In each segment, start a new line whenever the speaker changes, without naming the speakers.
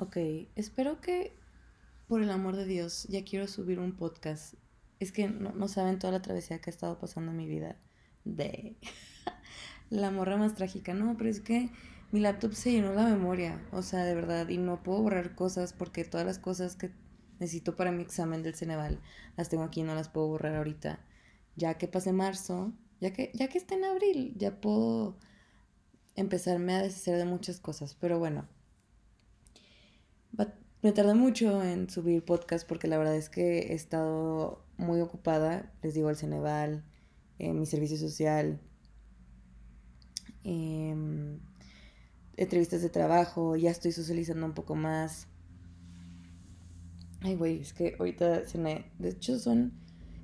Ok, espero que, por el amor de Dios, ya quiero subir un podcast. Es que no, saben toda la travesía que ha estado pasando en mi vida. De la morra más trágica. No, pero es que mi laptop se llenó la memoria. O sea, de verdad. Y no puedo borrar cosas porque todas las cosas que necesito para mi examen del Ceneval las tengo aquí y no las puedo borrar ahorita. Ya que pase marzo, ya que, ya que está en abril, ya puedo empezarme a deshacer de muchas cosas. Pero bueno me tardé mucho en subir podcast porque la verdad es que he estado muy ocupada, les digo, el Ceneval, en mi servicio social, em, entrevistas de trabajo, ya estoy socializando un poco más. Ay, güey, es que ahorita cené. De hecho, son.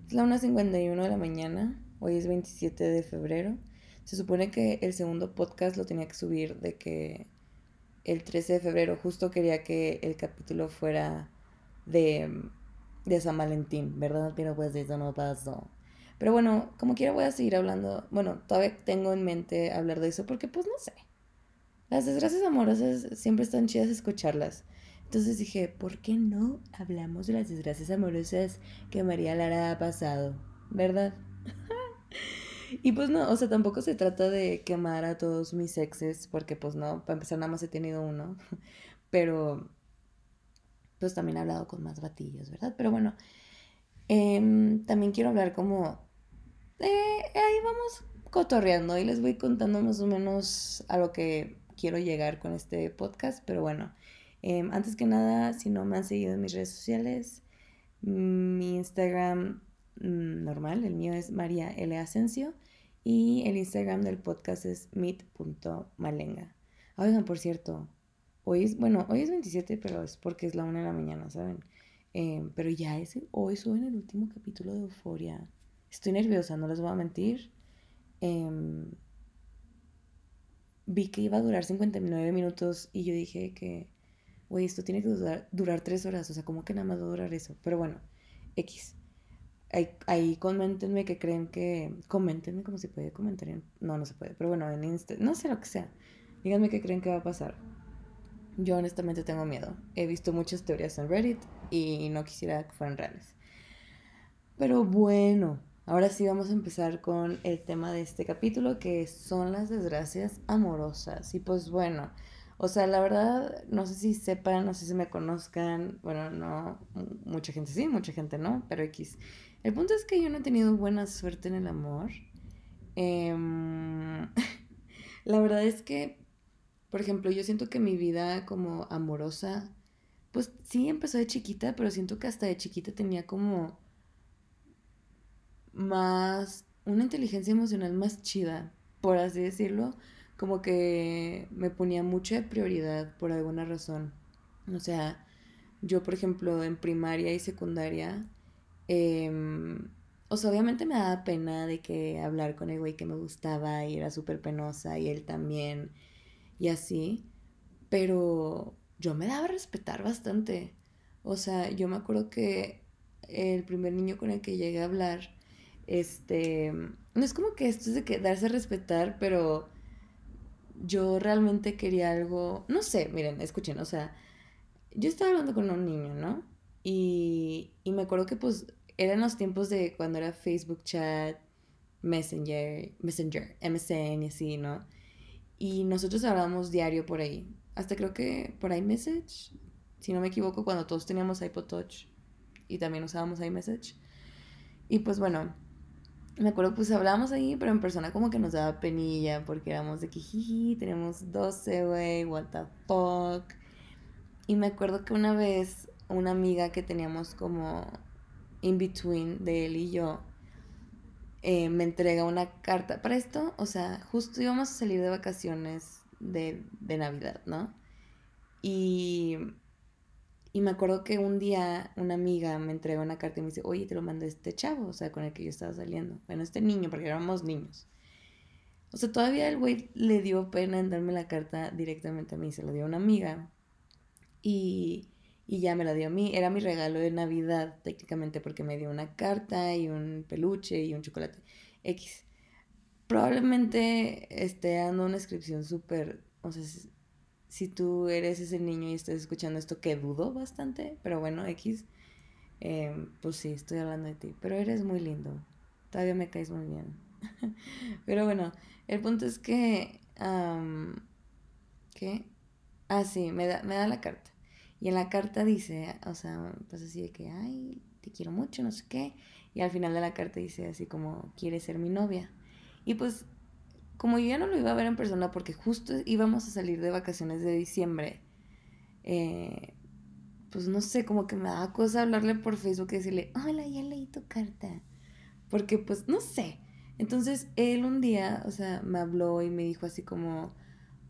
Es la 1.51 de la mañana. Hoy es 27 de febrero. Se supone que el segundo podcast lo tenía que subir de que el 13 de febrero. Justo quería que el capítulo fuera de, de San Valentín, ¿verdad? Pero pues eso no pasó. Pero bueno, como quiera voy a seguir hablando. Bueno, todavía tengo en mente hablar de eso porque pues no sé. Las desgracias amorosas siempre están chidas escucharlas. Entonces dije, ¿por qué no hablamos de las desgracias amorosas que María Lara ha pasado? ¿Verdad? Y pues no, o sea, tampoco se trata de quemar a todos mis exes, porque pues no, para empezar nada más he tenido uno, pero pues también he hablado con más batillos, ¿verdad? Pero bueno, em, también quiero hablar como, ahí vamos cotorreando y les voy contando más o menos a lo que quiero llegar con este podcast, pero bueno, em, antes que nada, si no me han seguido en mis redes sociales, mi Instagram normal, el mío es María L. Asensio y el Instagram del podcast es meet.malenga. Oigan, por cierto, hoy es, bueno, hoy es 27, pero es porque es la una de la mañana, ¿saben? Em, pero ya es, hoy en el último capítulo de Euforia. Estoy nerviosa, no les voy a mentir. Em, vi que iba a durar 59 minutos y yo dije que, güey, esto tiene que durar, durar 3 horas, o sea, ¿cómo que nada más va a durar eso? Pero bueno, X. Ahí, ahí coméntenme que creen que... Coméntenme como se puede comentar en... No, no se puede. Pero bueno, en Insta... No sé lo que sea. Díganme qué creen que va a pasar. Yo honestamente tengo miedo. He visto muchas teorías en Reddit y no quisiera que fueran reales. Pero bueno, ahora sí vamos a empezar con el tema de este capítulo que son las desgracias amorosas. Y pues bueno, o sea, la verdad, no sé si sepan, no sé si me conozcan. Bueno, no, mucha gente sí, mucha gente no, pero X. El punto es que yo no he tenido buena suerte en el amor. Em, la verdad es que, por ejemplo, yo siento que mi vida como amorosa, pues sí empezó de chiquita, pero siento que hasta de chiquita tenía como más, una inteligencia emocional más chida, por así decirlo, como que me ponía mucha prioridad por alguna razón. O sea, yo por ejemplo en primaria y secundaria Em, o sea, obviamente me daba pena de que hablar con el güey que me gustaba y era súper penosa y él también y así, pero yo me daba a respetar bastante. O sea, yo me acuerdo que el primer niño con el que llegué a hablar, este, no es como que esto es de que darse a respetar, pero yo realmente quería algo, no sé, miren, escuchen, o sea, yo estaba hablando con un niño, ¿no? Y, y me acuerdo que pues eran los tiempos de cuando era Facebook Chat, Messenger, Messenger, MSN y así, ¿no? Y nosotros hablábamos diario por ahí. Hasta creo que por iMessage, si no me equivoco, cuando todos teníamos iPod Touch y también usábamos iMessage. Y pues bueno, me acuerdo pues hablábamos ahí, pero en persona como que nos daba penilla porque éramos de que jiji, teníamos 12, güey, what the fuck. Y me acuerdo que una vez una amiga que teníamos como in between de él y yo, eh, me entrega una carta. Para esto, o sea, justo íbamos a salir de vacaciones de, de Navidad, ¿no? Y, y me acuerdo que un día una amiga me entrega una carta y me dice, oye, te lo mandé este chavo, o sea, con el que yo estaba saliendo. Bueno, este niño, porque éramos niños. O sea, todavía el güey le dio pena en darme la carta directamente a mí, se lo dio a una amiga. Y, y ya me la dio a mí. Era mi regalo de Navidad técnicamente porque me dio una carta y un peluche y un chocolate X. Probablemente esté dando una descripción súper, o sea, si tú eres ese niño y estás escuchando esto, que dudo bastante, pero bueno, X, eh, pues sí, estoy hablando de ti. Pero eres muy lindo. Todavía me caes muy bien. pero bueno, el punto es que... ¿Qué? Ah, sí, me da, me da la carta. Y en la carta dice, o sea, pues así de que, ay, te quiero mucho, no sé qué. Y al final de la carta dice así como, ¿quieres ser mi novia? Y pues, como yo ya no lo iba a ver en persona porque justo íbamos a salir de vacaciones de diciembre, eh, pues no sé, como que me daba cosa hablarle por Facebook y decirle, hola, ya leí tu carta. Porque pues, no sé. Entonces él un día, o sea, me habló y me dijo así como,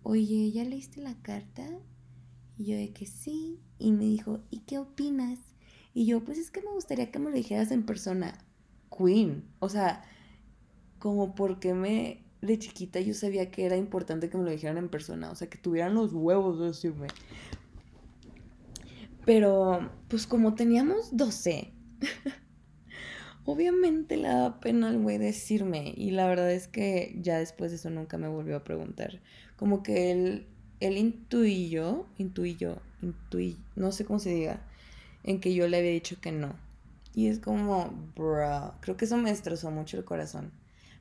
oye, ¿ya leíste la carta? Y yo de que sí. Y me dijo, ¿y qué opinas? Y yo, pues es que me gustaría que me lo dijeras en persona. Queen. O sea, como porque me... De chiquita yo sabía que era importante que me lo dijeran en persona. O sea, que tuvieran los huevos de decirme. Pero, pues como teníamos 12, obviamente le daba pena al güey decirme. Y la verdad es que ya después de eso nunca me volvió a preguntar. Como que él él intuyó, intuyó, intuí, no sé cómo se diga, en que yo le había dicho que no. Y es como, bro, creo que eso me destrozó mucho el corazón.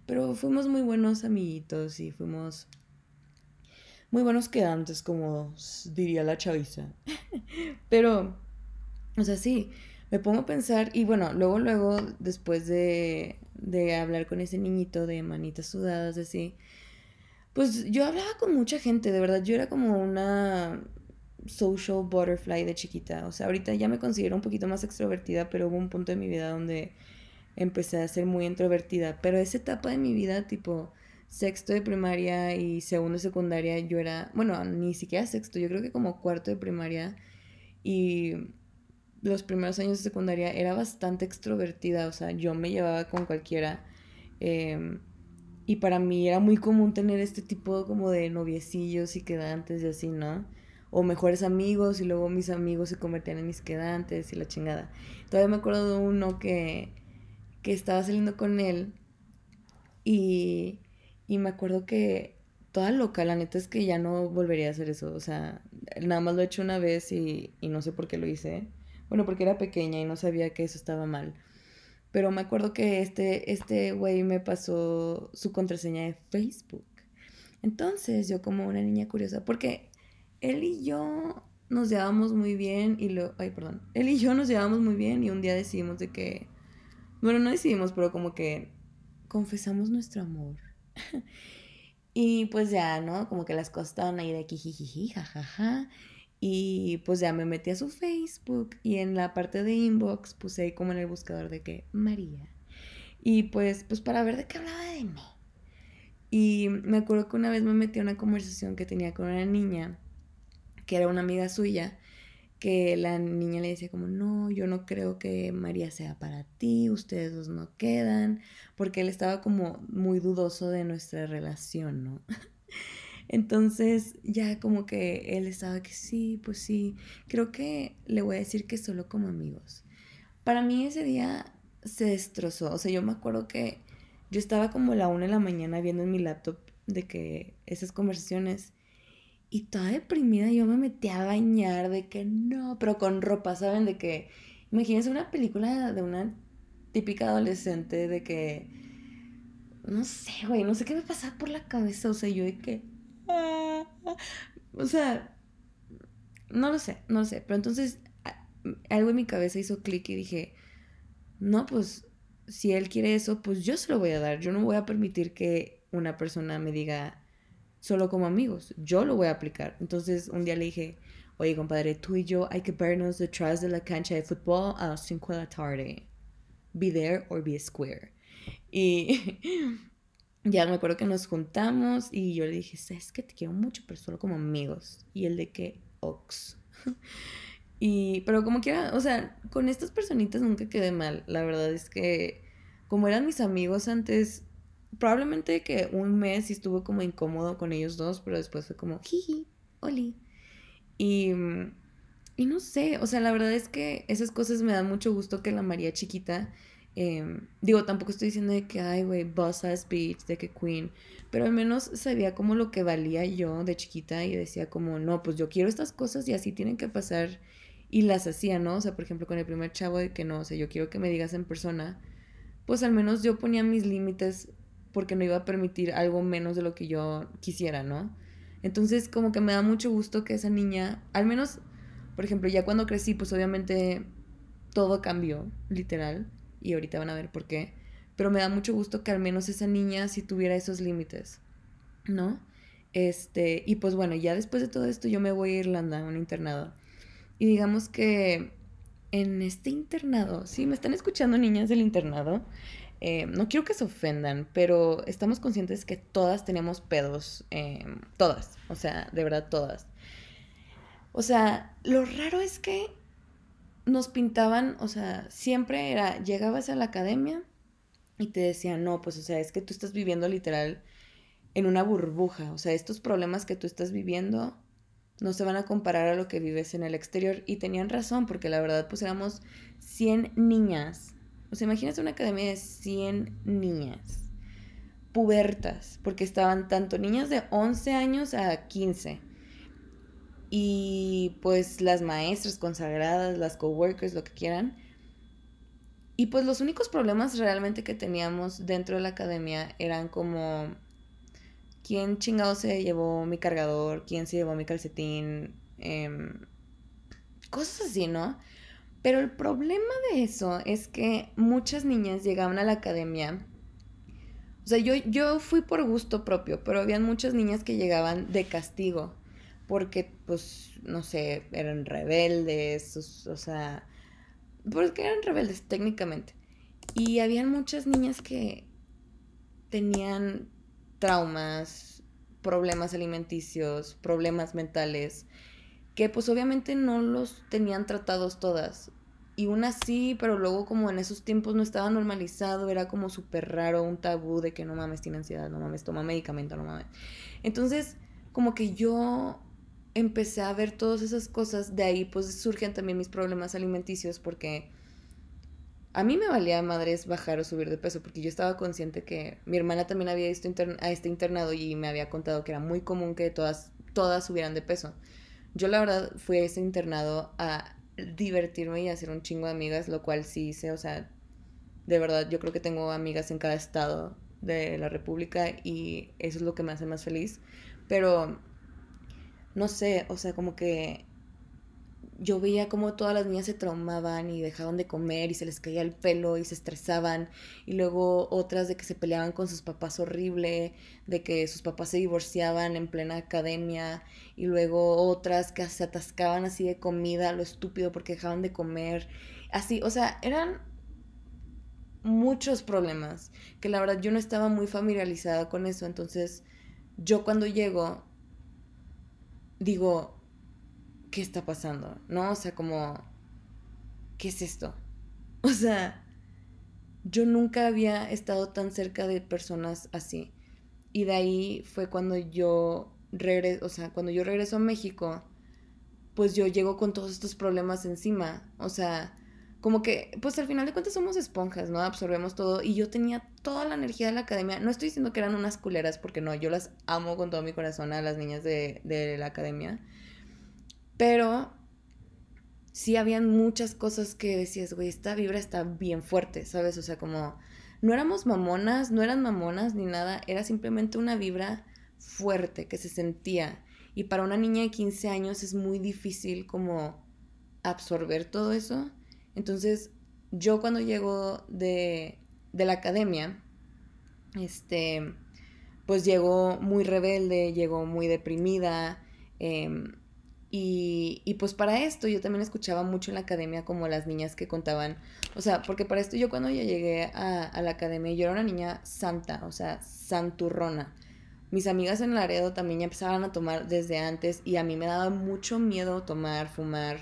Pero fuimos muy buenos amiguitos y fuimos muy buenos quedantes, como diría la chaviza. Pero, o sea, sí, me pongo a pensar y bueno, luego, luego, después de, de hablar con ese niñito de manitas sudadas, así, pues yo hablaba con mucha gente, de verdad. Yo era como una social butterfly de chiquita. O sea, ahorita ya me considero un poquito más extrovertida, pero hubo un punto de mi vida donde empecé a ser muy introvertida. Pero esa etapa de mi vida, tipo sexto de primaria y segundo de secundaria, yo era, bueno, ni siquiera sexto, yo creo que como cuarto de primaria y los primeros años de secundaria era bastante extrovertida. O sea, yo me llevaba con cualquiera. Eh, y para mí era muy común tener este tipo como de noviecillos y quedantes y así, ¿no? O mejores amigos y luego mis amigos se convertían en mis quedantes y la chingada. Todavía me acuerdo de uno que, que estaba saliendo con él y, y me acuerdo que toda loca, la neta es que ya no volvería a hacer eso. O sea, nada más lo he hecho una vez y, y no sé por qué lo hice. Bueno, porque era pequeña y no sabía que eso estaba mal. Pero me acuerdo que este, este güey me pasó su contraseña de Facebook. Entonces, yo como una niña curiosa, porque él y yo nos llevábamos muy bien y lo... Ay, perdón. Él y yo nos llevábamos muy bien y un día decidimos de que... Bueno, no decidimos, pero como que confesamos nuestro amor. y pues ya, ¿no? Como que las cosas estaban ahí de jijiji, jajaja. Y pues ya me metí a su Facebook y en la parte de inbox puse ahí como en el buscador de que María. Y pues, pues para ver de qué hablaba de mí. Y me acuerdo que una vez me metí a una conversación que tenía con una niña, que era una amiga suya, que la niña le decía como, no, yo no creo que María sea para ti, ustedes dos no quedan, porque él estaba como muy dudoso de nuestra relación, ¿no? Entonces ya como que él estaba que sí, pues sí, creo que le voy a decir que solo como amigos. Para mí ese día se destrozó, o sea, yo me acuerdo que yo estaba como a la una de la mañana viendo en mi laptop de que esas conversaciones y toda deprimida yo me metí a bañar de que no, pero con ropa, ¿saben? De que, imagínense una película de una típica adolescente de que, no sé, güey, no sé qué me pasaba por la cabeza, o sea, yo de que o sea, no lo sé, no lo sé. Pero entonces algo en mi cabeza hizo clic y dije, no, pues si él quiere eso, pues yo se lo voy a dar. Yo no voy a permitir que una persona me diga solo como amigos. Yo lo voy a aplicar. Entonces un día le dije, oye compadre, tú y yo hay que vernos detrás de la cancha de fútbol a las 5 de la tarde. Be there or be square. Y ya me acuerdo que nos juntamos y yo le dije, sabes que te quiero mucho, pero solo como amigos. Y él de que, ox. y, pero como quiera, o sea, con estas personitas nunca quedé mal. La verdad es que, como eran mis amigos antes, probablemente que un mes estuvo como incómodo con ellos dos, pero después fue como, jiji, oli. Y, y no sé, o sea, la verdad es que esas cosas me dan mucho gusto que la María chiquita Em, digo, tampoco estoy diciendo de que, ay, güey, boss ass bitch, de que queen. Pero al menos sabía como lo que valía yo de chiquita y decía como, no, pues yo quiero estas cosas y así tienen que pasar. Y las hacía, ¿no? O sea, por ejemplo, con el primer chavo de que no, o sea, yo quiero que me digas en persona. Pues al menos yo ponía mis límites porque no iba a permitir algo menos de lo que yo quisiera, ¿no? Entonces, como que me da mucho gusto que esa niña, al menos, por ejemplo, ya cuando crecí, pues obviamente todo cambió, literal y ahorita van a ver por qué. Pero me da mucho gusto que al menos esa niña sí tuviera esos límites, ¿no? Este, y pues bueno, ya después de todo esto yo me voy a Irlanda, a un internado. Y digamos que en este internado, sí, me están escuchando niñas del internado, eh, no quiero que se ofendan, pero estamos conscientes que todas tenemos pedos, em, todas, o sea, de verdad todas. O sea, lo raro es que nos pintaban, o sea, siempre era, llegabas a la academia y te decían, no, pues, o sea, es que tú estás viviendo literal en una burbuja, o sea, estos problemas que tú estás viviendo no se van a comparar a lo que vives en el exterior. Y tenían razón, porque la verdad, pues éramos 100 niñas. O sea, imagínate una academia de 100 niñas, pubertas, porque estaban tanto niñas de 11 años a 15 y pues las maestras consagradas, las coworkers, lo que quieran. Y pues los únicos problemas realmente que teníamos dentro de la academia eran como quién chingado se llevó mi cargador, quién se llevó mi calcetín, em, cosas así, ¿no? Pero el problema de eso es que muchas niñas llegaban a la academia. O sea, yo, yo fui por gusto propio, pero habían muchas niñas que llegaban de castigo porque, pues, no sé, eran rebeldes, o, sea, porque eran rebeldes técnicamente. Y habían muchas niñas que tenían traumas, problemas alimenticios, problemas mentales, que pues obviamente no los tenían tratados todas. Y una sí, pero luego como en esos tiempos no estaba normalizado, era como súper raro, un tabú de que no mames, tiene ansiedad, no mames, toma medicamento, no mames. Entonces, como que yo empecé a ver todas esas cosas, de ahí pues surgen también mis problemas alimenticios porque a mí me valía madres bajar o subir de peso porque yo estaba consciente que mi hermana también había ido a este internado y me había contado que era muy común que todas, todas subieran de peso. Yo la verdad fui a ese internado a divertirme y a hacer un chingo de amigas, lo cual sí hice, o sea, de verdad yo creo que tengo amigas en cada estado de la República y eso es lo que me hace más feliz. Pero no sé, o sea, como que yo veía como todas las niñas se traumaban y dejaban de comer y se les caía el pelo y se estresaban y luego otras de que se peleaban con sus papás horrible, de que sus papás se divorciaban en plena academia y luego otras que se atascaban así de comida, lo estúpido porque dejaban de comer, así, o sea, eran muchos problemas que la verdad yo no estaba muy familiarizada con eso, entonces yo cuando llego digo, ¿qué está pasando? ¿No? O sea, como, ¿qué es esto? O sea, yo nunca había estado tan cerca de personas así. Y de ahí fue cuando yo regreso, o sea, cuando yo regreso a México, pues yo llego con todos estos problemas encima. O sea, como que, pues al final de cuentas somos esponjas, ¿no? Absorbemos todo. Y yo tenía toda la energía de la academia. No estoy diciendo que eran unas culeras, porque no, yo las amo con todo mi corazón a las niñas de, de la academia. Pero sí habían muchas cosas que decías, güey, esta vibra está bien fuerte, ¿sabes? O sea, como no éramos mamonas, no eran mamonas ni nada, era simplemente una vibra fuerte que se sentía. Y para una niña de 15 años es muy difícil como absorber todo eso. Entonces, yo cuando llego de, la academia, este, pues llegó muy rebelde, llegó muy deprimida. Em, y, y, pues para esto yo también escuchaba mucho en la academia como las niñas que contaban, o sea, porque para esto yo cuando ya llegué a, a la academia yo era una niña santa, o sea, santurrona. Mis amigas en Laredo también ya empezaban a tomar desde antes y a mí me daba mucho miedo tomar, fumar,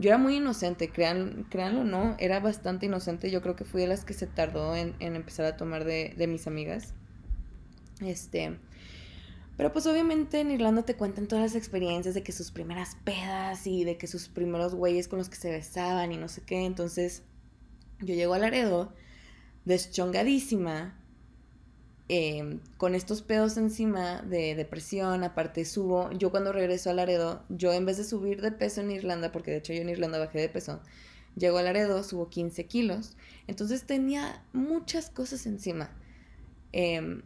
yo era muy inocente, crean, créanlo no, era bastante inocente. Yo creo que fui de las que se tardó en, empezar a tomar de, de, mis amigas. Este. Pero pues obviamente en Irlanda te cuentan todas las experiencias de que sus primeras pedas y de que sus primeros güeyes con los que se besaban y no sé qué. Entonces yo llego a Laredo deschongadísima, em, con estos pedos encima de depresión, aparte subo, yo cuando regreso a Laredo, yo en vez de subir de peso en Irlanda, porque de hecho yo en Irlanda bajé de peso, llego a Laredo, subo 15 kilos, entonces tenía muchas cosas encima. Em,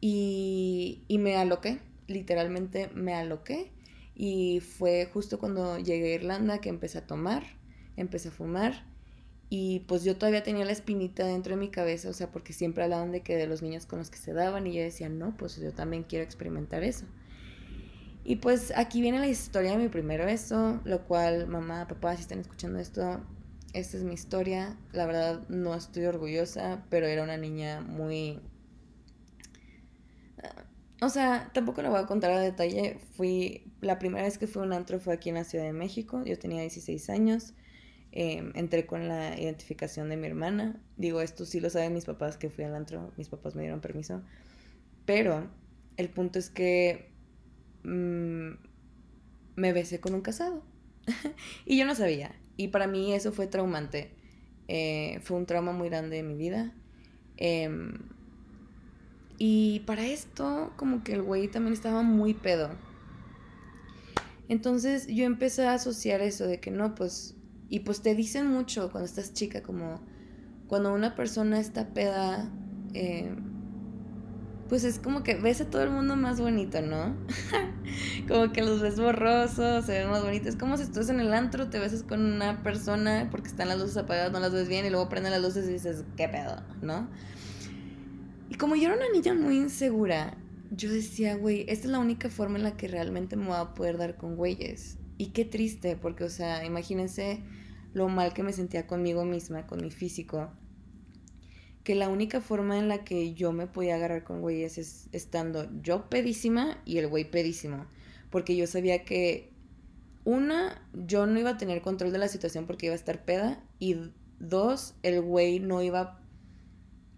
y, y me aloqué, literalmente me aloqué. Y fue justo cuando llegué a Irlanda que empecé a tomar, empecé a fumar. Y pues yo todavía tenía la espinita dentro de mi cabeza, o sea, porque siempre hablaban de que de los niños con los que se daban y yo decía, no, pues yo también quiero experimentar eso. Y pues aquí viene la historia de mi primer beso, lo cual, mamá, papá, si están escuchando esto, esta es mi historia. La verdad no estoy orgullosa, pero era una niña muy o sea, tampoco lo voy a contar a detalle. Fui, la primera vez que fui a un antro fue aquí en la Ciudad de México. Yo tenía 16 años. Em, entré con la identificación de mi hermana. Digo, esto sí lo saben mis papás que fui al antro. Mis papás me dieron permiso. Pero el punto es que mm, me besé con un casado. y yo no sabía. Y para mí eso fue traumante. Eh, fue un trauma muy grande de mi vida. Eh, y para esto, como que el güey también estaba muy pedo. Entonces yo empecé a asociar eso de que no, pues, y pues te dicen mucho cuando estás chica, como cuando una persona está peda, eh, pues es como que ves a todo el mundo más bonito, ¿no? como que los ves borrosos, se ven más bonitos. Es como si estás en el antro, te besas con una persona porque están las luces apagadas, no las ves bien y luego prenden las luces y dices, ¿qué pedo? ¿No? Y como yo era una niña muy insegura, yo decía, güey, esta es la única forma en la que realmente me voy a poder dar con güeyes. Y qué triste, porque, o sea, imagínense lo mal que me sentía conmigo misma, con mi físico. Que la única forma en la que yo me podía agarrar con güeyes es estando yo pedísima y el güey pedísimo. Porque yo sabía que, una, yo no iba a tener control de la situación porque iba a estar peda. Y dos, el güey no iba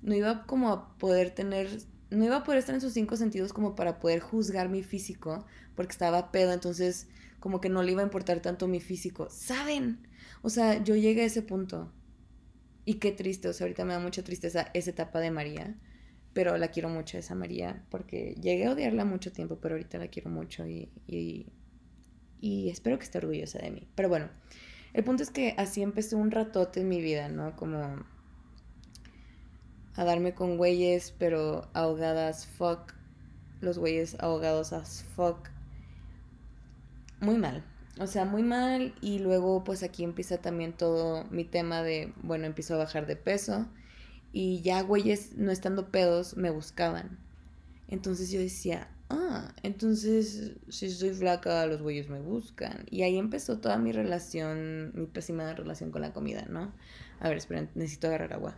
no iba como a poder tener, no iba a poder estar en sus cinco sentidos como para poder juzgar mi físico, porque estaba pedo, entonces como que no le iba a importar tanto mi físico. ¿Saben? O sea, yo llegué a ese punto. Y qué triste, o sea, ahorita me da mucha tristeza esa etapa de María, pero la quiero mucho esa María, porque llegué a odiarla mucho tiempo, pero ahorita la quiero mucho y, y, espero que esté orgullosa de mí. Pero bueno, el punto es que así empecé un ratote en mi vida, ¿no? Como a darme con güeyes, pero ahogadas fuck. Los güeyes ahogados as fuck. Muy mal. O sea, muy mal. Y luego, pues aquí empieza también todo mi tema de, bueno, empiezo a bajar de peso. Y ya güeyes, no estando pedos, me buscaban. Entonces yo decía, ah, entonces si soy flaca, los güeyes me buscan. Y ahí empezó toda mi relación, mi pésima relación con la comida, ¿no? A ver, esperen, necesito agarrar agua.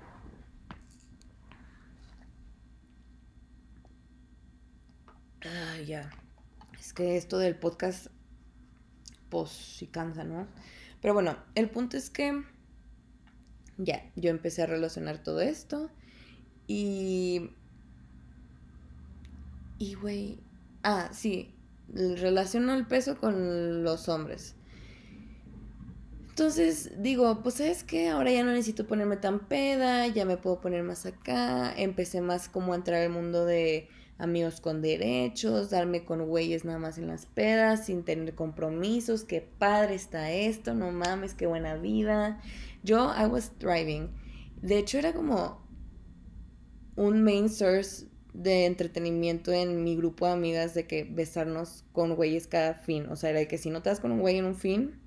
Ah, ya. Es que esto del podcast, pues cansa, ¿no? Pero bueno, el punto es que ya, yo empecé a relacionar todo esto y... Y, güey... Ah, sí, relaciono el peso con los hombres. Entonces digo, pues sabes que ahora ya no necesito ponerme tan peda, ya me puedo poner más acá. Empecé más como a entrar al mundo de amigos con derechos, darme con güeyes nada más en las pedas, sin tener compromisos, qué padre está esto, no mames, qué buena vida. Yo, I was driving. De hecho, era como un main source de entretenimiento en mi grupo de amigas de que besarnos con güeyes cada fin. O sea, era de que si no te das con un güey en un fin,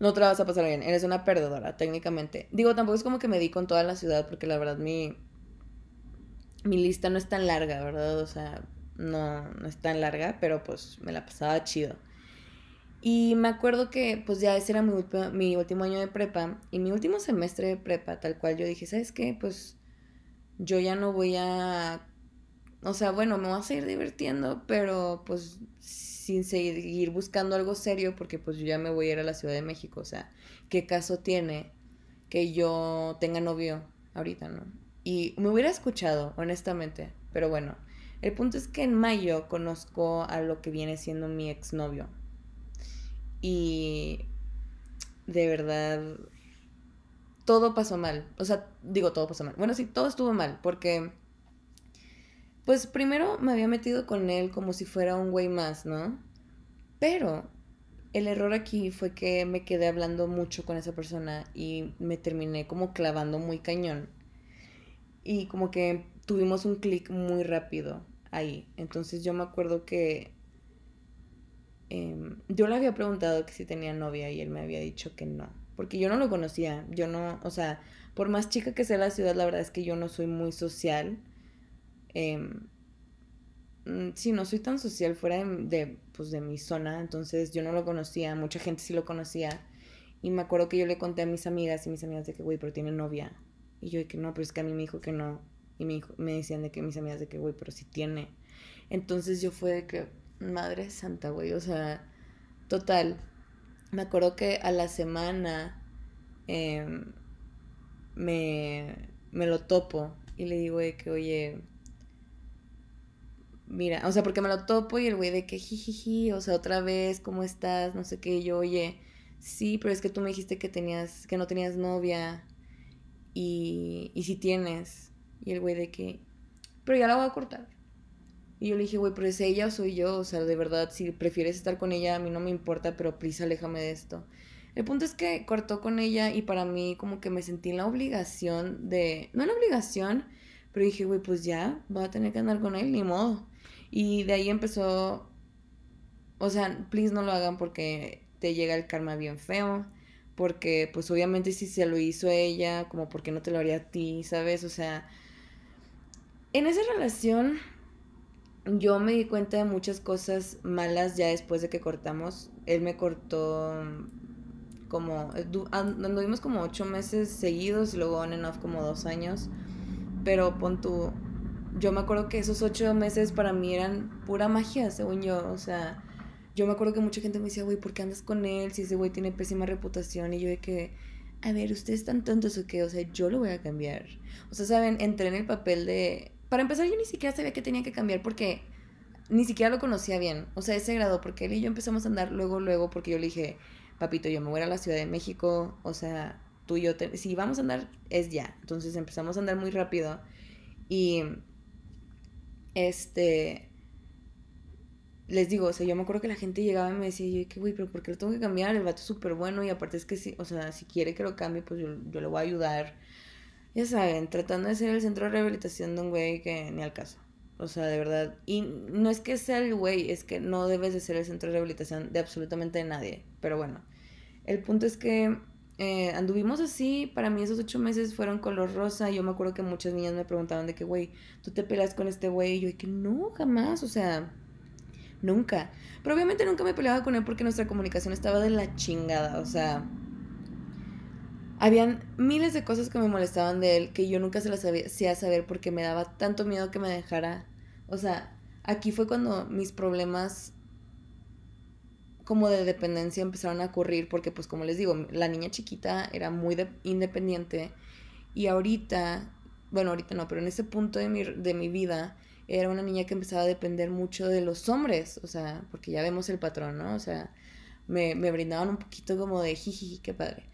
no te la vas a pasar bien. Eres una perdedora, técnicamente. Digo, tampoco es como que me di con toda la ciudad, porque la verdad mi, mi lista no es tan larga, ¿verdad? O sea, no, no es tan larga, pero pues me la pasaba chido. Y me acuerdo que pues ya ese era mi, mi último año de prepa y mi último semestre de prepa, tal cual yo dije, ¿sabes qué? Pues yo ya no voy a... O sea, bueno, me voy a seguir divirtiendo, pero pues sin seguir buscando algo serio porque pues yo ya me voy a ir a la Ciudad de México. O sea, ¿qué caso tiene que yo tenga novio ahorita, no? Y me hubiera escuchado, honestamente. Pero bueno, el punto es que en mayo conozco a lo que viene siendo mi exnovio. Y de verdad todo pasó mal. O sea, digo, todo pasó mal. Bueno, sí, todo estuvo mal, porque, pues primero me había metido con él como si fuera un güey más, ¿no? Pero el error aquí fue que me quedé hablando mucho con esa persona y me terminé como clavando muy cañón. Y como que tuvimos un clic muy rápido ahí. Entonces yo me acuerdo que em, yo le había preguntado que si tenía novia y él me había dicho que no porque yo no lo conocía, yo no, o sea, por más chica que sea la ciudad, la verdad es que yo no soy muy social. Eh, sí, no soy tan social fuera de, pues, de mi zona, entonces yo no lo conocía, mucha gente sí lo conocía. Y me acuerdo que yo le conté a mis amigas y mis amigas de que, güey, pero tiene novia. Y yo de que no, pero es que a mí me dijo que no. Y me, me decían de que mis amigas de que, güey, pero sí tiene. Entonces yo fue de que, madre santa, güey, o sea, total me acuerdo que a la semana em, me, me lo topo y le digo de que, oye, mira, o sea, porque me lo topo y el güey de que jijiji, o sea, otra vez, ¿cómo estás? No sé qué, y yo, oye, sí, pero es que tú me dijiste que tenías, que no tenías novia y, y si tienes. Y el güey de que, pero ya la voy a cortar. Y yo le dije, güey, pero es ella o soy yo. O sea, de verdad, si prefieres estar con ella, a mí no me importa, pero prisa, aléjame de esto. El punto es que cortó con ella y para mí como que me sentí en la obligación de... No en la obligación, pero dije, güey, pues ya, voy a tener que andar con él, ni modo. Y de ahí empezó... O sea, please no lo hagan porque te llega el karma bien feo. Porque pues obviamente si se lo hizo ella, como porque no te lo haría a ti, ¿sabes? O sea... En esa relación yo me di cuenta de muchas cosas malas ya después de que cortamos. Él me cortó como, anduvimos como ocho meses seguidos y luego on and off como dos años. Pero pon tú, yo me acuerdo que esos ocho meses para mí eran pura magia, según yo. O sea, yo me acuerdo que mucha gente me decía, güey, ¿por qué andas con él? Si ese güey tiene pésima reputación. Y yo de que, a ver, ¿ustedes están tontos o qué? O sea, yo lo voy a cambiar. O sea, ¿saben? Entré en el papel de para empezar, yo ni siquiera sabía que tenía que cambiar porque ni siquiera lo conocía bien. O sea, ese grado, porque él y yo empezamos a andar luego, luego, porque yo le dije, papito, yo me voy a la Ciudad de México, o sea, tú y yo, si vamos a andar, es ya. Entonces empezamos a andar muy rápido y, este, les digo, o sea, yo me acuerdo que la gente llegaba y me decía, yo, que güey, pero ¿por qué lo tengo que cambiar? El vato es súper bueno y aparte es que, si, o sea, si quiere que lo cambie, pues yo, yo le voy a ayudar ya saben, tratando de ser el centro de rehabilitación de un güey que ni al caso. O sea, de verdad. Y no es que sea el güey, es que no debes de ser el centro de rehabilitación de absolutamente nadie. Pero bueno, el punto es que eh, anduvimos así. Para mí esos ocho meses fueron color rosa. Yo me acuerdo que muchas niñas me preguntaban de que, güey, ¿tú te peleas con este güey? Y yo, que no, jamás. O sea, nunca. Pero obviamente nunca me peleaba con él porque nuestra comunicación estaba de la chingada. O sea, habían miles de cosas que me molestaban de él que yo nunca se las hacía saber porque me daba tanto miedo que me dejara. O sea, aquí fue cuando mis problemas como de dependencia empezaron a ocurrir porque pues como les digo, la niña chiquita era muy independiente y ahorita, bueno, ahorita no, pero en ese punto de mi, de mi vida era una niña que empezaba a depender mucho de los hombres, o sea, porque ya vemos el patrón, ¿no? O sea, me, me brindaban un poquito como de jiji, qué padre.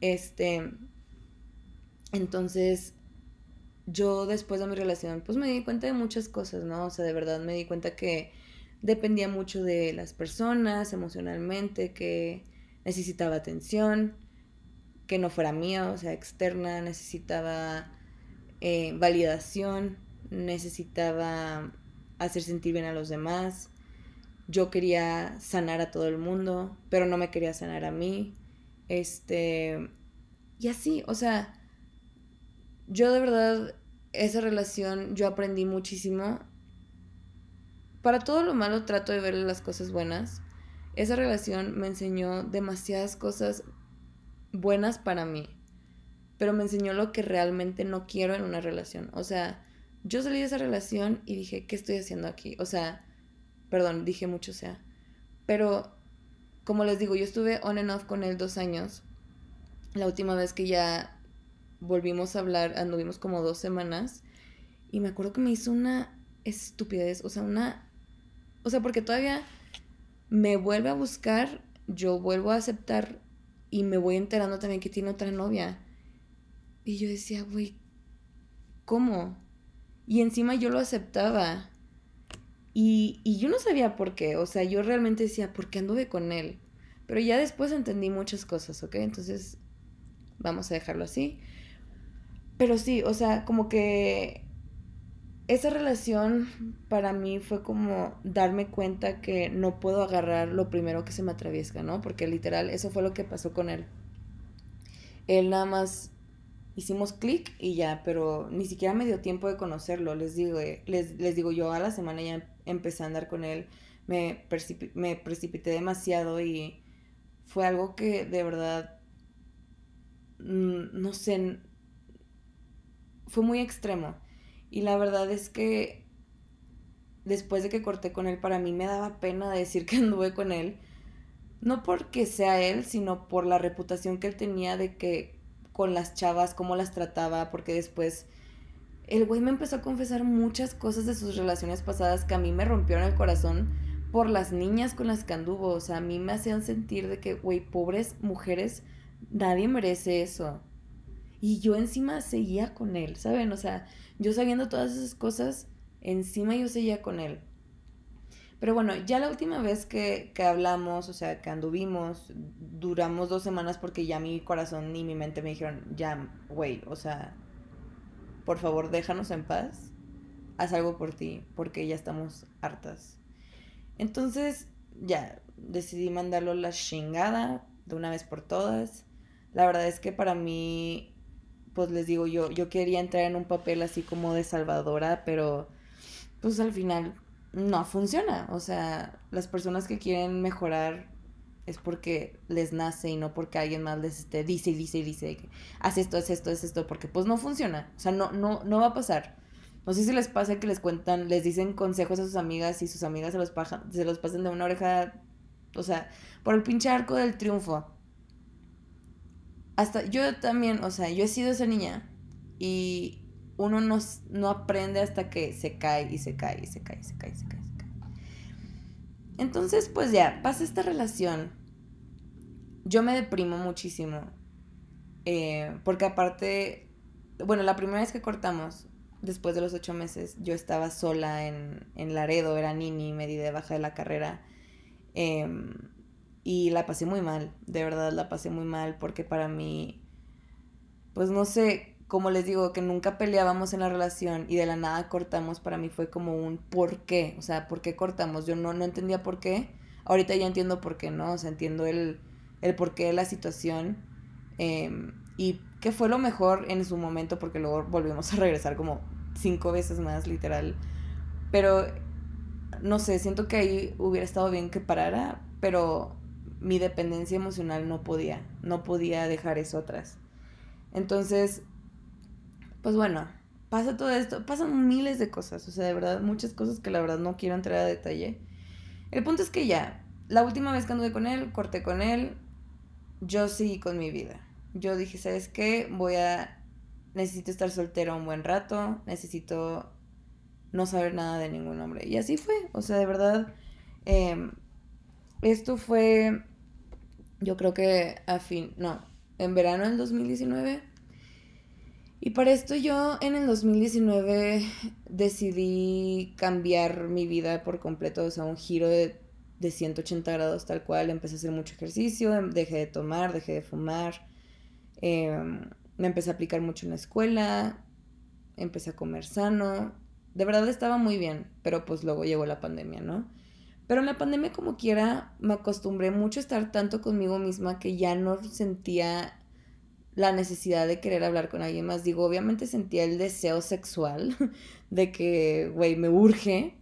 Este, entonces, yo después de mi relación, pues me di cuenta de muchas cosas, ¿no? O sea, de verdad me di cuenta que dependía mucho de las personas emocionalmente, que necesitaba atención, que no fuera mía, o sea, externa, necesitaba eh, validación, necesitaba hacer sentir bien a los demás. Yo quería sanar a todo el mundo, pero no me quería sanar a mí. Este, y así, o sea, yo de verdad, esa relación, yo aprendí muchísimo. Para todo lo malo trato de ver las cosas buenas. Esa relación me enseñó demasiadas cosas buenas para mí, pero me enseñó lo que realmente no quiero en una relación. O sea, yo salí de esa relación y dije, ¿qué estoy haciendo aquí? O sea, perdón, dije mucho, o sea, pero como les digo, yo estuve on and off con él dos años. La última vez que ya volvimos a hablar, anduvimos como dos semanas. Y me acuerdo que me hizo una estupidez, o sea, una... O sea, porque todavía me vuelve a buscar, yo vuelvo a aceptar y me voy enterando también que tiene otra novia. Y yo decía, güey, ¿cómo? Y encima yo lo aceptaba. Y, y yo no sabía por qué, o sea, yo realmente decía, ¿por qué anduve con él? Pero ya después entendí muchas cosas, ¿ok? Entonces, vamos a dejarlo así. Pero sí, o sea, como que esa relación para mí fue como darme cuenta que no puedo agarrar lo primero que se me atraviesa, ¿no? Porque literal, eso fue lo que pasó con él. Él nada más hicimos clic y ya, pero ni siquiera me dio tiempo de conocerlo. Les digo, eh, les, les digo, yo a la semana ya empecé a andar con él, me, me precipité demasiado y fue algo que de verdad, mm, no sé, fue muy extremo. Y la verdad es que después de que corté con él, para mí me daba pena decir que anduve con él. No porque sea él, sino por la reputación que él tenía de que con las chavas, cómo las trataba, porque después el güey me empezó a confesar muchas cosas de sus relaciones pasadas que a mí me rompieron el corazón por las niñas con las que anduvo. O sea, a mí me hacían sentir de que, güey, pobres mujeres, nadie merece eso. Y yo encima seguía con él, ¿saben? O sea, yo sabiendo todas esas cosas, encima yo seguía con él. Pero bueno, ya la última vez que, que, hablamos, o sea, que anduvimos, duramos dos semanas porque ya mi corazón y mi mente me dijeron, ya, güey, o sea, por favor, déjanos en paz, haz algo por ti, porque ya estamos hartas. Entonces, ya, decidí mandarlo la chingada de una vez por todas. La verdad es que para mí, pues les digo, yo, yo quería entrar en un papel así como de salvadora, pero pues al final no funciona. O sea, las personas que quieren mejorar es porque les nace y no porque alguien más les dice y dice y dice, haz esto, haz esto, haz esto, porque pues no funciona. O sea, no, no, no va a pasar. No sé si les pasa que les cuentan, les dicen consejos a sus amigas y sus amigas se los, se los pasan de una oreja, o sea, por el pinche arco del triunfo. Hasta yo también, o sea, yo he sido esa niña y uno no, no aprende hasta que se cae y se cae y se cae y se cae y se cae. se cae. Entonces, pues ya, pasa esta relación. Yo me deprimo muchísimo. Eh, porque aparte, bueno, la primera vez que cortamos, después de los ocho meses, yo estaba sola en, en Laredo, era nini, me di de baja de la carrera. Em, y la pasé muy mal, de verdad la pasé muy mal porque para mí, pues no sé, como les digo, que nunca peleábamos en la relación y de la nada cortamos, para mí fue como un ¿por qué? O sea, ¿por qué cortamos? Yo no, no entendía por qué. Ahorita ya entiendo por qué, ¿no? O sea, entiendo el, el porqué de la situación. Em, y que fue lo mejor en su momento, porque luego volvimos a regresar como cinco veces más, literal. Pero, no sé, siento que ahí hubiera estado bien que parara, pero mi dependencia emocional no podía, no podía dejar eso atrás. Entonces, pues bueno, pasa todo esto, pasan miles de cosas, o sea, de verdad, muchas cosas que la verdad no quiero entrar a detalle. El punto es que ya, la última vez que anduve con él, corté con él, yo seguí con mi vida. Yo dije, ¿sabes qué? Voy a... Necesito estar soltera un buen rato, necesito no saber nada de ningún hombre. Y así fue, o sea, de verdad, em, esto fue, yo creo que a fin, no, en verano del 2019 y para esto yo en el 2019 decidí cambiar mi vida por completo, o sea, un giro de, de 180 grados tal cual. Empecé a hacer mucho ejercicio, em, dejé de tomar, dejé de fumar, em, me empecé a aplicar mucho en la escuela, empecé a comer sano. De verdad estaba muy bien, pero pues luego llegó la pandemia, ¿no? Pero en la pandemia como quiera me acostumbré mucho a estar tanto conmigo misma que ya no sentía la necesidad de querer hablar con alguien más. Digo, obviamente sentía el deseo sexual de que, güey, me urge.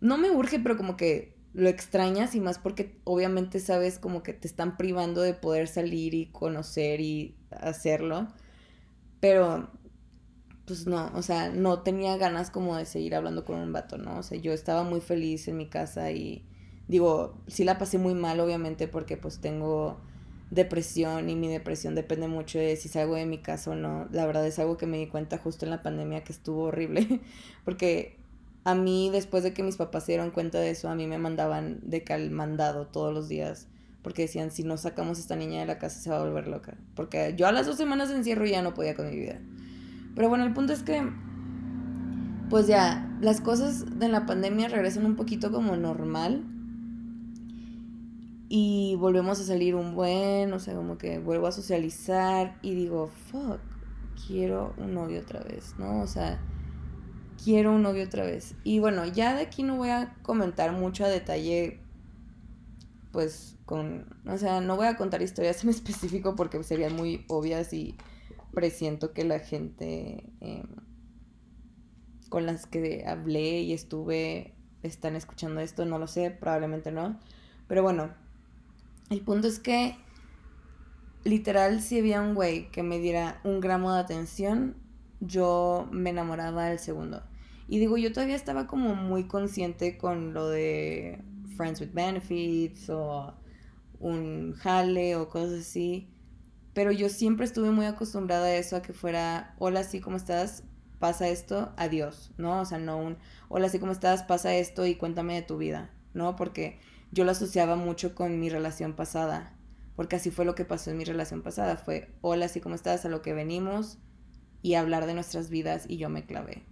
No me urge, pero como que lo extrañas y más porque obviamente sabes como que te están privando de poder salir y conocer y hacerlo. Pero, pues no, o sea, no tenía ganas como de seguir hablando con un vato, ¿no? O sea, yo estaba muy feliz en mi casa y digo, sí la pasé muy mal, obviamente, porque pues tengo depresión y mi depresión depende mucho de si salgo de mi casa o no. La verdad es algo que me di cuenta justo en la pandemia que estuvo horrible, porque a mí después de que mis papás se dieron cuenta de eso, a mí me mandaban de cal mandado todos los días porque decían, si no sacamos a esta niña de la casa se va a volver loca. Porque yo a las dos semanas de encierro ya no podía con mi vida. Pero bueno, el punto es que, pues ya, las cosas de la pandemia regresan un poquito como normal. Y volvemos a salir un buen, o sea, como que vuelvo a socializar y digo, fuck, quiero un novio otra vez, ¿no? O sea, quiero un novio otra vez. Y bueno, ya de aquí no voy a comentar mucho a detalle, pues con, o sea, no voy a contar historias en específico porque serían muy obvias y presiento que la gente em, con las que hablé y estuve están escuchando esto, no lo sé, probablemente no. Pero bueno, el punto es que literal si había un güey que me diera un gramo de atención, yo me enamoraba del segundo. Y digo, yo todavía estaba como muy consciente con lo de Friends with Benefits o un jale o cosas así. Pero yo siempre estuve muy acostumbrada a eso, a que fuera, hola, sí, ¿cómo estás? Pasa esto, adiós, ¿no? O sea, no un, hola, sí, ¿cómo estás? Pasa esto y cuéntame de tu vida, ¿no? Porque yo lo asociaba mucho con mi relación pasada. Porque así fue lo que pasó en mi relación pasada. Fue, hola, sí, ¿cómo estás? A lo que venimos y hablar de nuestras vidas y yo me clavé.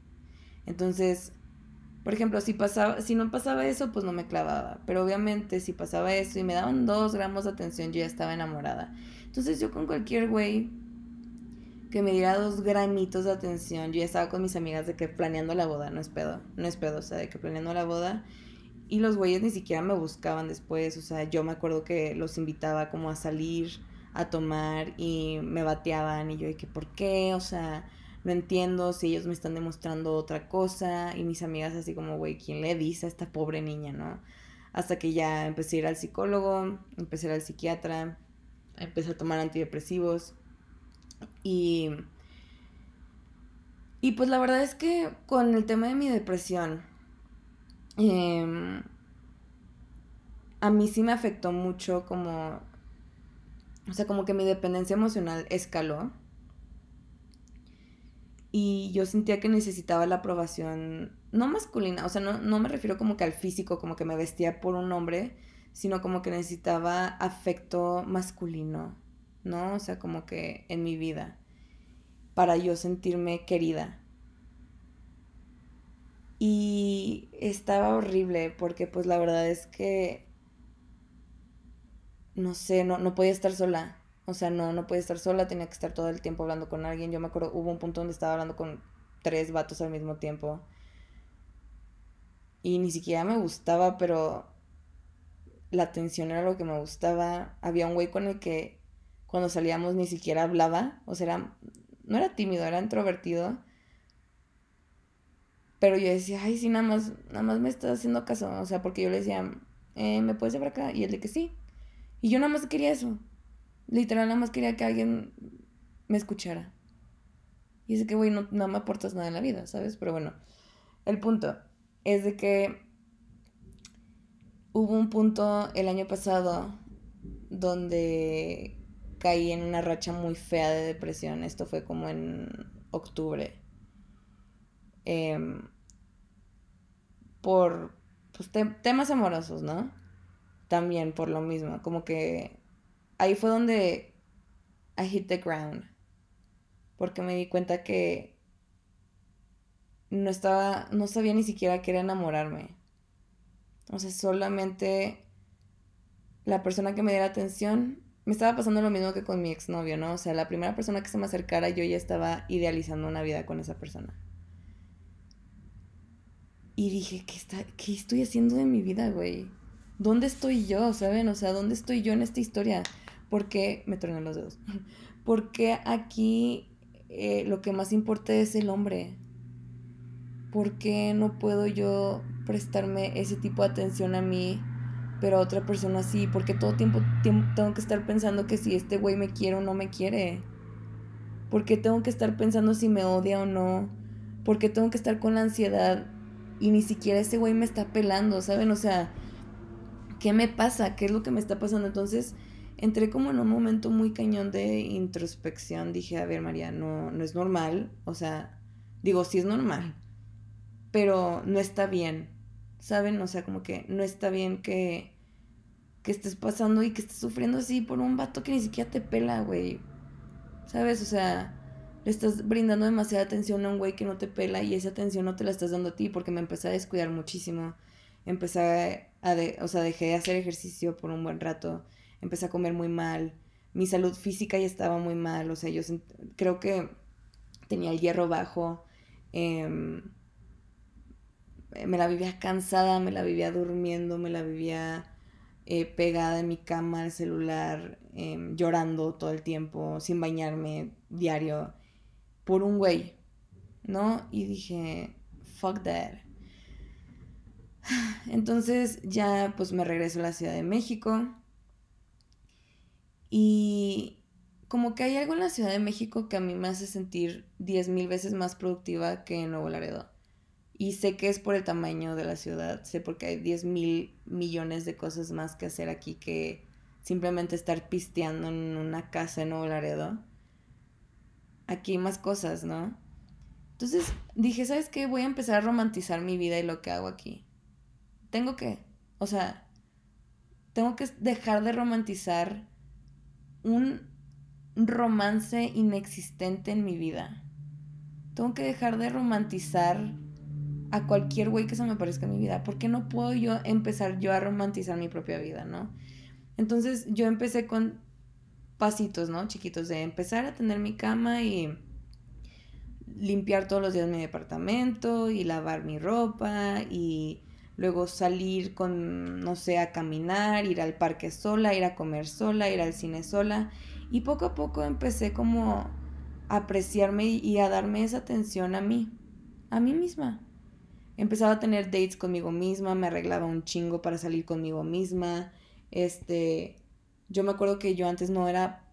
Entonces, por ejemplo, si, pasaba, si no pasaba eso, pues no me clavaba. Pero obviamente si pasaba eso y me daban dos gramos de atención, yo ya estaba enamorada. Entonces yo con cualquier güey que me diera dos gramitos de atención, yo ya estaba con mis amigas de que planeando la boda, no es pedo, no es pedo, o sea, de que planeando la boda. Y los güeyes ni siquiera me buscaban después, o sea, yo me acuerdo que los invitaba como a salir, a tomar y me bateaban y yo de que, ¿por qué? O sea, no entiendo si ellos me están demostrando otra cosa y mis amigas así como, güey, ¿quién le dice a esta pobre niña, no? Hasta que ya empecé a ir al psicólogo, empecé a ir al psiquiatra, empecé a tomar antidepresivos y... Y pues la verdad es que con el tema de mi depresión, em, a mí sí me afectó mucho como, o sea, como que mi dependencia emocional escaló y yo sentía que necesitaba la aprobación, no masculina, o sea, no, no me refiero como que al físico, como que me vestía por un hombre, sino como que necesitaba afecto masculino, ¿no? O sea, como que en mi vida, para yo sentirme querida. Y estaba horrible porque pues la verdad es que, no sé, no, no podía estar sola. O sea, no, no podía estar sola, tenía que estar todo el tiempo hablando con alguien. Yo me acuerdo, hubo un punto donde estaba hablando con tres vatos al mismo tiempo. Y ni siquiera me gustaba, pero la atención era lo que me gustaba. Había un güey con el que cuando salíamos ni siquiera hablaba. O sea, era, no era tímido, era introvertido. Pero yo decía, ay, sí, nada más, nada más me está haciendo caso. O sea, porque yo le decía, eh, ¿me puedes llevar acá? Y él de que sí. Y yo nada más quería eso. Literal, nada más quería que alguien me escuchara. Y es que, güey, no, no me aportas nada en la vida, ¿sabes? Pero bueno, el punto es de que hubo un punto el año pasado donde caí en una racha muy fea de depresión. Esto fue como en octubre. Em, por pues, temas amorosos, ¿no? También por lo mismo. Como que ahí fue donde I hit the ground. Porque me di cuenta que no estaba, no sabía ni siquiera que era enamorarme. O sea, solamente la persona que me diera atención, me estaba pasando lo mismo que con mi exnovio, ¿no? O sea, la primera persona que se me acercara, yo ya estaba idealizando una vida con esa persona. Y dije, ¿qué, está, qué estoy haciendo de mi vida, güey? ¿Dónde estoy yo, saben? O sea, ¿dónde estoy yo en esta historia? porque me tronan los dedos. Porque aquí eh, lo que más importa es el hombre. ¿Por qué no puedo yo prestarme ese tipo de atención a mí, pero a otra persona sí? Porque todo tiempo, tiempo tengo que estar pensando que si este güey me quiere o no me quiere. Porque tengo que estar pensando si me odia o no. Porque tengo que estar con la ansiedad y ni siquiera ese güey me está pelando, ¿saben? O sea, ¿qué me pasa? ¿Qué es lo que me está pasando? Entonces, entré como en un momento muy cañón de introspección. Dije, a ver, María, no, no es normal. O sea, digo, sí es normal, pero no está bien. ¿Saben? O sea, como que no está bien que que estés pasando y que estés sufriendo así por un vato que ni siquiera te pela, güey. ¿Sabes? O sea, le estás brindando demasiada atención a un güey que no te pela y esa atención no te la estás dando a ti porque me empecé a descuidar muchísimo. Empecé a, o sea, dejé de hacer ejercicio por un buen rato. Empecé a comer muy mal. Mi salud física ya estaba muy mal. O sea, yo creo que tenía el hierro bajo. Em, me la vivía cansada, me la vivía durmiendo, me la vivía eh, pegada en mi cama al celular, em, llorando todo el tiempo, sin bañarme diario, por un güey, ¿no? Y dije, fuck that. Entonces ya pues me regreso a la Ciudad de México. Y como que hay algo en la Ciudad de México que a mí me hace sentir diez mil veces más productiva que en Nuevo Laredo. Y sé que es por el tamaño de la ciudad, sé porque hay 10 mil millones de cosas más que hacer aquí que simplemente estar pisteando en una casa en Nuevo Laredo. Aquí más cosas, ¿no? Entonces dije, ¿sabes qué? Voy a empezar a romantizar mi vida y lo que hago aquí. Tengo que, o sea, tengo que dejar de romantizar un romance inexistente en mi vida. Tengo que dejar de romantizar a cualquier güey que se me parezca en mi vida. ¿Por qué no puedo yo empezar yo a romantizar mi propia vida, no? Entonces yo empecé con pasitos, ¿no? Chiquitos, de empezar a tener mi cama y limpiar todos los días mi departamento y lavar mi ropa y luego salir con, no sé, a caminar, ir al parque sola, ir a comer sola, ir al cine sola. Y poco a poco empecé como a apreciarme y a darme esa atención a mí, a mí misma. Empezaba a tener dates conmigo misma, me arreglaba un chingo para salir conmigo misma. Este, yo me acuerdo que yo antes no era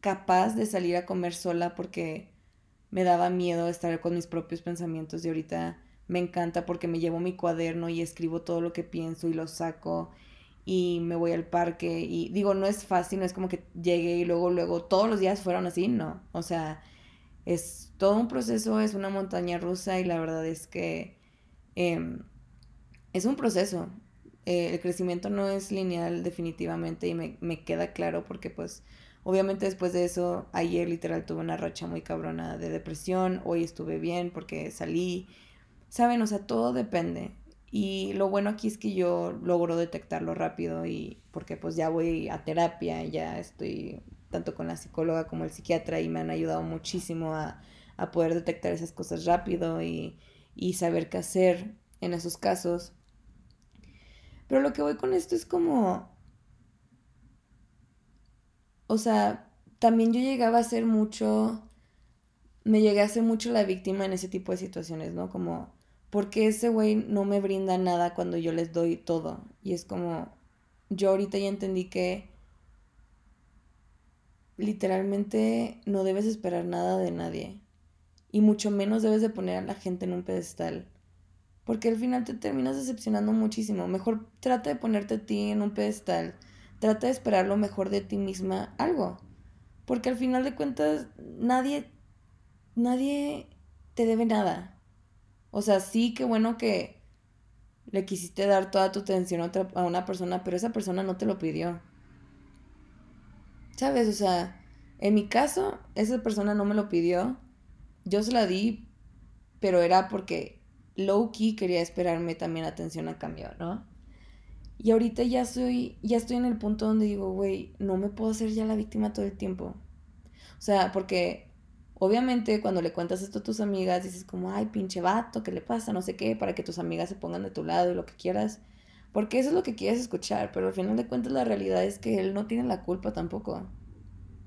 capaz de salir a comer sola porque me daba miedo estar con mis propios pensamientos y ahorita me encanta porque me llevo mi cuaderno y escribo todo lo que pienso y lo saco y me voy al parque y digo, no es fácil, no es como que llegue y luego, luego, todos los días fueron así, no, o sea, es todo un proceso, es una montaña rusa y la verdad es que Em, es un proceso. Eh, el crecimiento no es lineal definitivamente y me, me, queda claro porque pues obviamente después de eso ayer literal tuve una racha muy cabrona de depresión, hoy estuve bien porque salí, saben, o sea, todo depende. Y lo bueno aquí es que yo logro detectarlo rápido y porque pues ya voy a terapia, ya estoy tanto con la psicóloga como el psiquiatra y me han ayudado muchísimo a, a poder detectar esas cosas rápido y y saber qué hacer en esos casos. Pero lo que voy con esto es como, o sea, también yo llegaba a ser mucho, me llegué a ser mucho la víctima en ese tipo de situaciones, ¿no? Como, ¿por qué ese güey no me brinda nada cuando yo les doy todo? Y es como, yo ahorita ya entendí que literalmente no debes esperar nada de nadie y mucho menos debes de poner a la gente en un pedestal. Porque al final te terminas decepcionando muchísimo. Mejor trata de ponerte a ti en un pedestal. Trata de esperar lo mejor de ti misma, algo. Porque al final de cuentas nadie, nadie te debe nada. O sea, sí, qué bueno que le quisiste dar toda tu atención a, otra, a una persona, pero esa persona no te lo pidió. ¿Sabes? O sea, en mi caso, esa persona no me lo pidió yo se la di, pero era porque low key quería esperarme también atención a cambio, ¿no? Y ahorita ya soy, ya estoy en el punto donde digo, güey, no me puedo hacer ya la víctima todo el tiempo. O sea, porque obviamente cuando le cuentas esto a tus amigas, dices como, ay, pinche vato, ¿qué le pasa? No sé qué, para que tus amigas se pongan de tu lado y lo que quieras. Porque eso es lo que quieres escuchar, pero al final de cuentas la realidad es que él no tiene la culpa tampoco.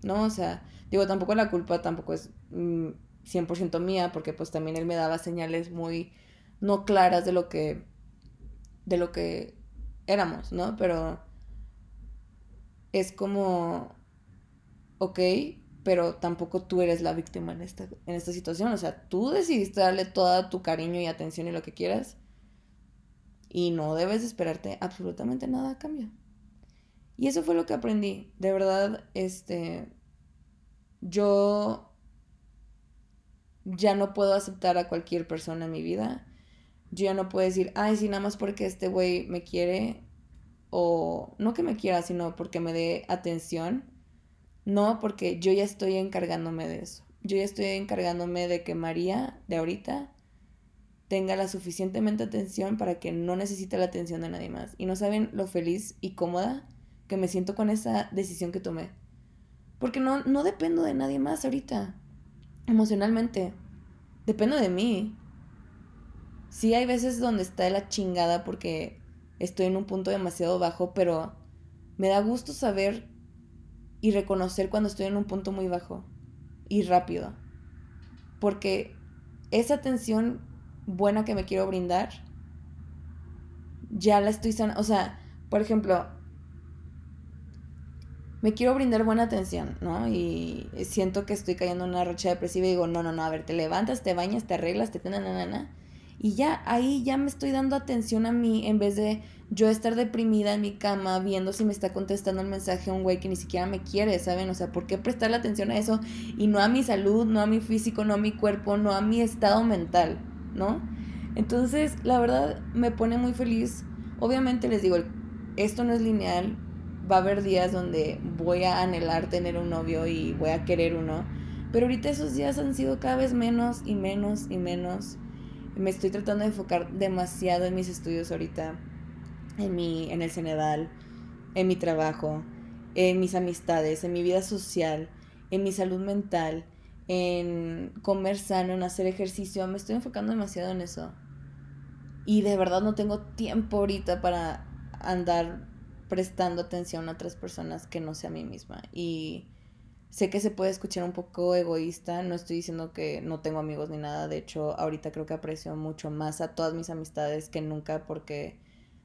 No, o sea, digo, tampoco la culpa tampoco es mm, 100% mía, porque pues también él me daba señales muy no claras de lo que de lo que éramos, ¿no? Pero es como ok, pero tampoco tú eres la víctima en esta, en esta situación. O sea, tú decidiste darle toda tu cariño y atención y lo que quieras. Y no debes esperarte absolutamente nada a cambio. Y eso fue lo que aprendí. De verdad, este. Yo ya no puedo aceptar a cualquier persona en mi vida. Yo ya no puedo decir, ay, sí, nada más porque este güey me quiere, o no que me quiera, sino porque me dé atención, no porque yo ya estoy encargándome de eso. Yo ya estoy encargándome de que María de ahorita tenga la suficientemente atención para que no necesite la atención de nadie más. Y no saben lo feliz y cómoda que me siento con esa decisión que tomé. Porque no, no dependo de nadie más ahorita, emocionalmente. Dependo de mí. Sí hay veces donde está la chingada porque estoy en un punto demasiado bajo, pero me da gusto saber y reconocer cuando estoy en un punto muy bajo y rápido. Porque esa atención buena que me quiero brindar, ya la estoy sanando. O sea, por ejemplo, me quiero brindar buena atención, ¿no? Y siento que estoy cayendo en una racha depresiva y digo, no, no, no, a ver, te levantas, te bañas, te arreglas, te na, na, na, y ya ahí ya me estoy dando atención a mí en vez de yo estar deprimida en mi cama viendo si me está contestando el mensaje un güey que ni siquiera me quiere, ¿saben? O sea, ¿por qué prestarle atención a eso y no a mi salud, no a mi físico, no a mi cuerpo, no a mi estado mental, ¿no? Entonces, la verdad me pone muy feliz. Obviamente les digo, esto no es lineal. Va a haber días donde voy a anhelar tener un novio y voy a querer uno. Pero ahorita esos días han sido cada vez menos y menos y menos me estoy tratando de enfocar demasiado en mis estudios ahorita, en, mi, en el Cenedal, en mi trabajo, en mis amistades, en mi vida social, en mi salud mental, en comer sano, en hacer ejercicio. Me estoy enfocando demasiado en eso. Y de verdad no tengo tiempo ahorita para andar prestando atención a otras personas que no sea a mí misma. Y Sé que se puede escuchar un poco egoísta, no estoy diciendo que no tengo amigos ni nada, de hecho ahorita creo que aprecio mucho más a todas mis amistades que nunca porque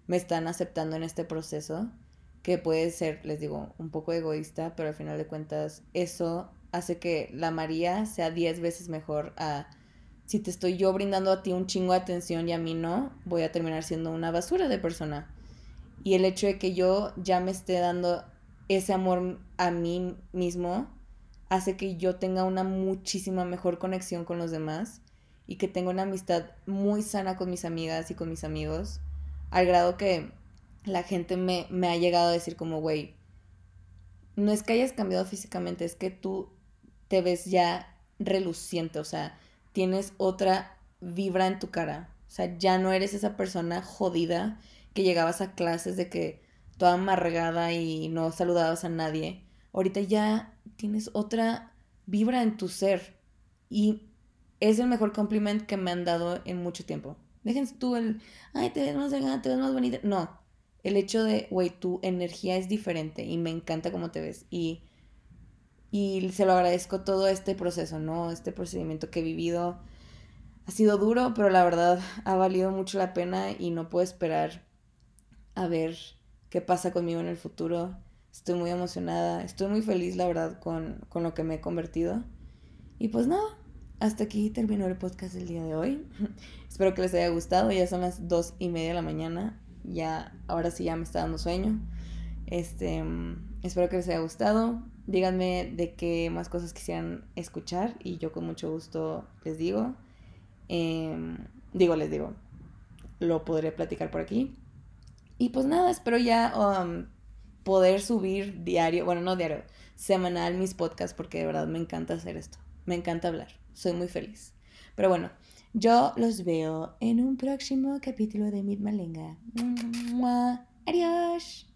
me están aceptando en este proceso, que puede ser, les digo, un poco egoísta, pero al final de cuentas eso hace que la María sea 10 veces mejor a si te estoy yo brindando a ti un chingo de atención y a mí no, voy a terminar siendo una basura de persona. Y el hecho de que yo ya me esté dando ese amor a mí mismo hace que yo tenga una muchísima mejor conexión con los demás y que tenga una amistad muy sana con mis amigas y con mis amigos, al grado que la gente me, me ha llegado a decir como, güey, no es que hayas cambiado físicamente, es que tú te ves ya reluciente, o sea, tienes otra vibra en tu cara, o sea, ya no eres esa persona jodida que llegabas a clases de que toda amargada y no saludabas a nadie. Ahorita ya tienes otra vibra en tu ser. Y es el mejor compliment que me han dado en mucho tiempo. Déjense tú el, ay, te ves más delgada, te ves más bonita. No, el hecho de, güey, tu energía es diferente y me encanta cómo te ves. Y, y se lo agradezco todo este proceso, ¿no? Este procedimiento que he vivido. Ha sido duro, pero la verdad ha valido mucho la pena y no puedo esperar a ver qué pasa conmigo en el futuro. Estoy muy emocionada, estoy muy feliz, la verdad, con, lo que me he convertido. Y pues nada, hasta aquí terminó el podcast del día de hoy. Espero que les haya gustado, ya son las dos y media de la mañana, ya, ahora sí ya me está dando sueño. Este, espero que les haya gustado. Díganme de qué más cosas quisieran escuchar y yo con mucho gusto les digo. Em, digo, les digo, lo podré platicar por aquí. Y pues nada, espero ya um, poder subir diario, bueno, no diario, semanal mis podcasts porque de verdad me encanta hacer esto. Me encanta hablar. Soy muy feliz. Pero bueno, yo los veo en un próximo capítulo de Mid Malenga. Adiós.